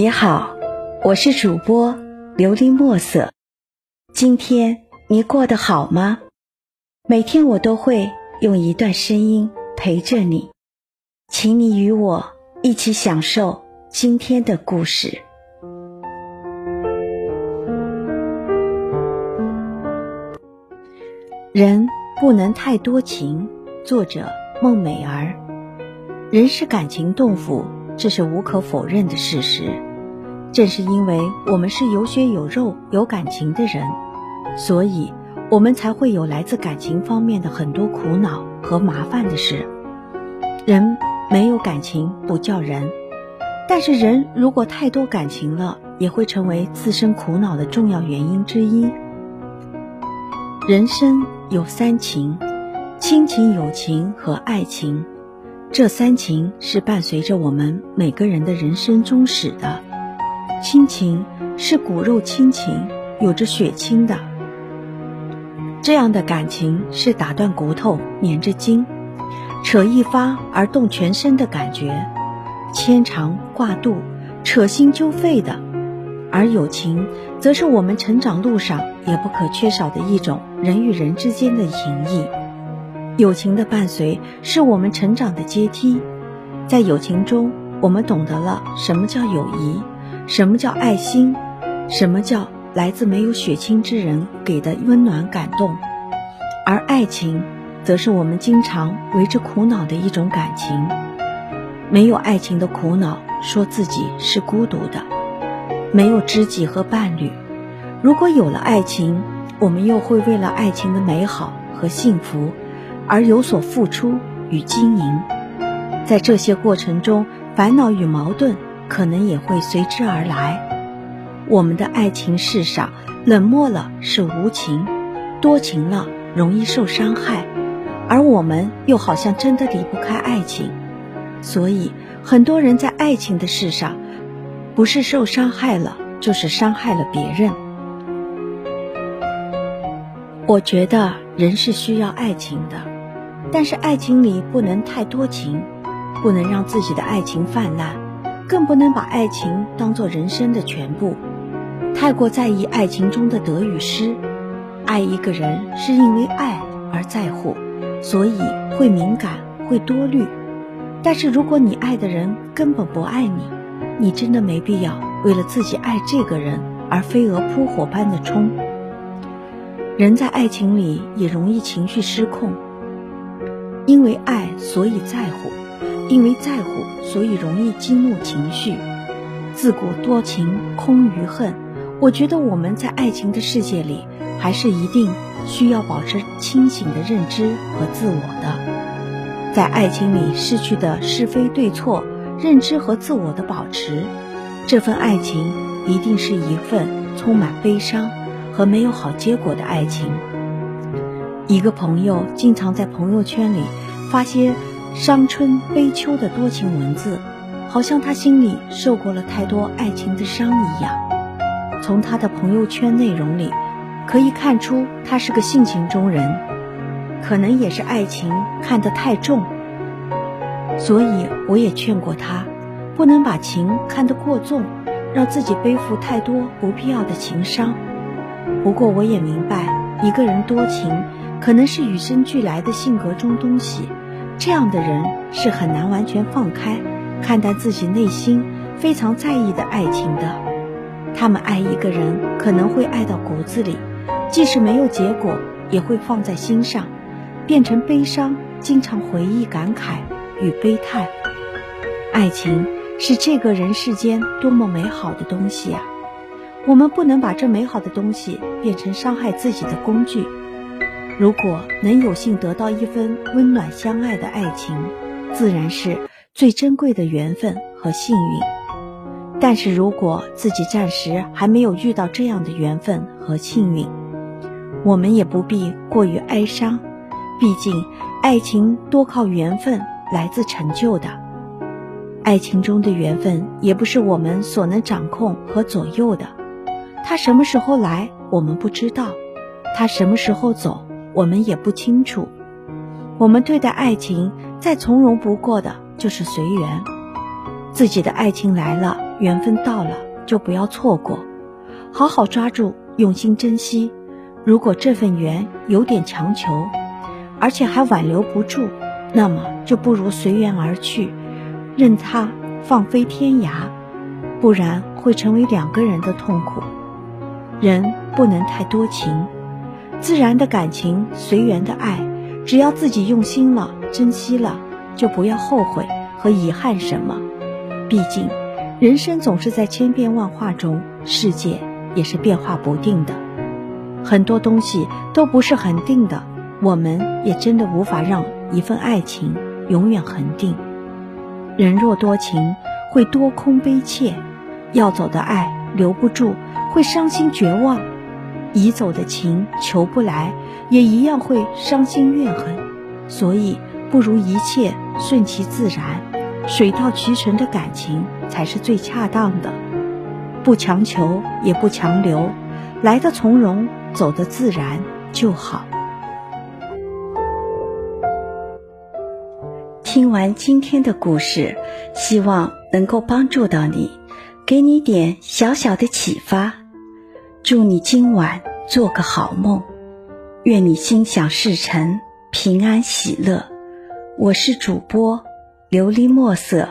你好，我是主播琉璃墨色。今天你过得好吗？每天我都会用一段声音陪着你，请你与我一起享受今天的故事。人不能太多情。作者：孟美儿。人是感情动物。这是无可否认的事实。正是因为我们是有血有肉、有感情的人，所以我们才会有来自感情方面的很多苦恼和麻烦的事。人没有感情不叫人，但是人如果太多感情了，也会成为自身苦恼的重要原因之一。人生有三情：亲情、友情和爱情。这三情是伴随着我们每个人的人生中始的。亲情是骨肉亲情，有着血亲的。这样的感情是打断骨头、连着筋，扯一发而动全身的感觉，牵肠挂肚、扯心揪肺的。而友情，则是我们成长路上也不可缺少的一种人与人之间的情谊。友情的伴随是我们成长的阶梯，在友情中，我们懂得了什么叫友谊，什么叫爱心，什么叫来自没有血亲之人给的温暖感动。而爱情，则是我们经常为之苦恼的一种感情。没有爱情的苦恼，说自己是孤独的，没有知己和伴侣。如果有了爱情，我们又会为了爱情的美好和幸福。而有所付出与经营，在这些过程中，烦恼与矛盾可能也会随之而来。我们的爱情世上，冷漠了是无情，多情了容易受伤害，而我们又好像真的离不开爱情，所以很多人在爱情的事上，不是受伤害了，就是伤害了别人。我觉得人是需要爱情的。但是爱情里不能太多情，不能让自己的爱情泛滥，更不能把爱情当做人生的全部。太过在意爱情中的得与失，爱一个人是因为爱而在乎，所以会敏感，会多虑。但是如果你爱的人根本不爱你，你真的没必要为了自己爱这个人而飞蛾扑火般的冲。人在爱情里也容易情绪失控。因为爱，所以在乎；因为在乎，所以容易激怒情绪。自古多情空余恨。我觉得我们在爱情的世界里，还是一定需要保持清醒的认知和自我的。在爱情里失去的是非对错，认知和自我的保持，这份爱情一定是一份充满悲伤和没有好结果的爱情。一个朋友经常在朋友圈里发些伤春悲秋的多情文字，好像他心里受过了太多爱情的伤一样。从他的朋友圈内容里，可以看出他是个性情中人，可能也是爱情看得太重。所以我也劝过他，不能把情看得过重，让自己背负太多不必要的情伤。不过我也明白，一个人多情。可能是与生俱来的性格中东西，这样的人是很难完全放开看待自己内心非常在意的爱情的。他们爱一个人，可能会爱到骨子里，即使没有结果，也会放在心上，变成悲伤，经常回忆感慨与悲叹。爱情是这个人世间多么美好的东西啊！我们不能把这美好的东西变成伤害自己的工具。如果能有幸得到一份温暖相爱的爱情，自然是最珍贵的缘分和幸运。但是如果自己暂时还没有遇到这样的缘分和幸运，我们也不必过于哀伤。毕竟，爱情多靠缘分来自成就的。爱情中的缘分也不是我们所能掌控和左右的。他什么时候来，我们不知道；他什么时候走。我们也不清楚，我们对待爱情再从容不过的就是随缘。自己的爱情来了，缘分到了就不要错过，好好抓住，用心珍惜。如果这份缘有点强求，而且还挽留不住，那么就不如随缘而去，任它放飞天涯，不然会成为两个人的痛苦。人不能太多情，自然的感情，随缘的爱，只要自己用心了，珍惜了，就不要后悔和遗憾什么。毕竟，人生总是在千变万化中，世界也是变化不定的。很多东西都不是很定的，我们也真的无法让一份爱情永远恒定。人若多情，会多空悲切；要走的爱留不住，会伤心绝望；已走的情求不来，也一样会伤心怨恨。所以，不如一切顺其自然，水到渠成的感情才是最恰当的。不强求，也不强留，来的从容。走的自然就好。听完今天的故事，希望能够帮助到你，给你点小小的启发。祝你今晚做个好梦，愿你心想事成，平安喜乐。我是主播琉璃墨色。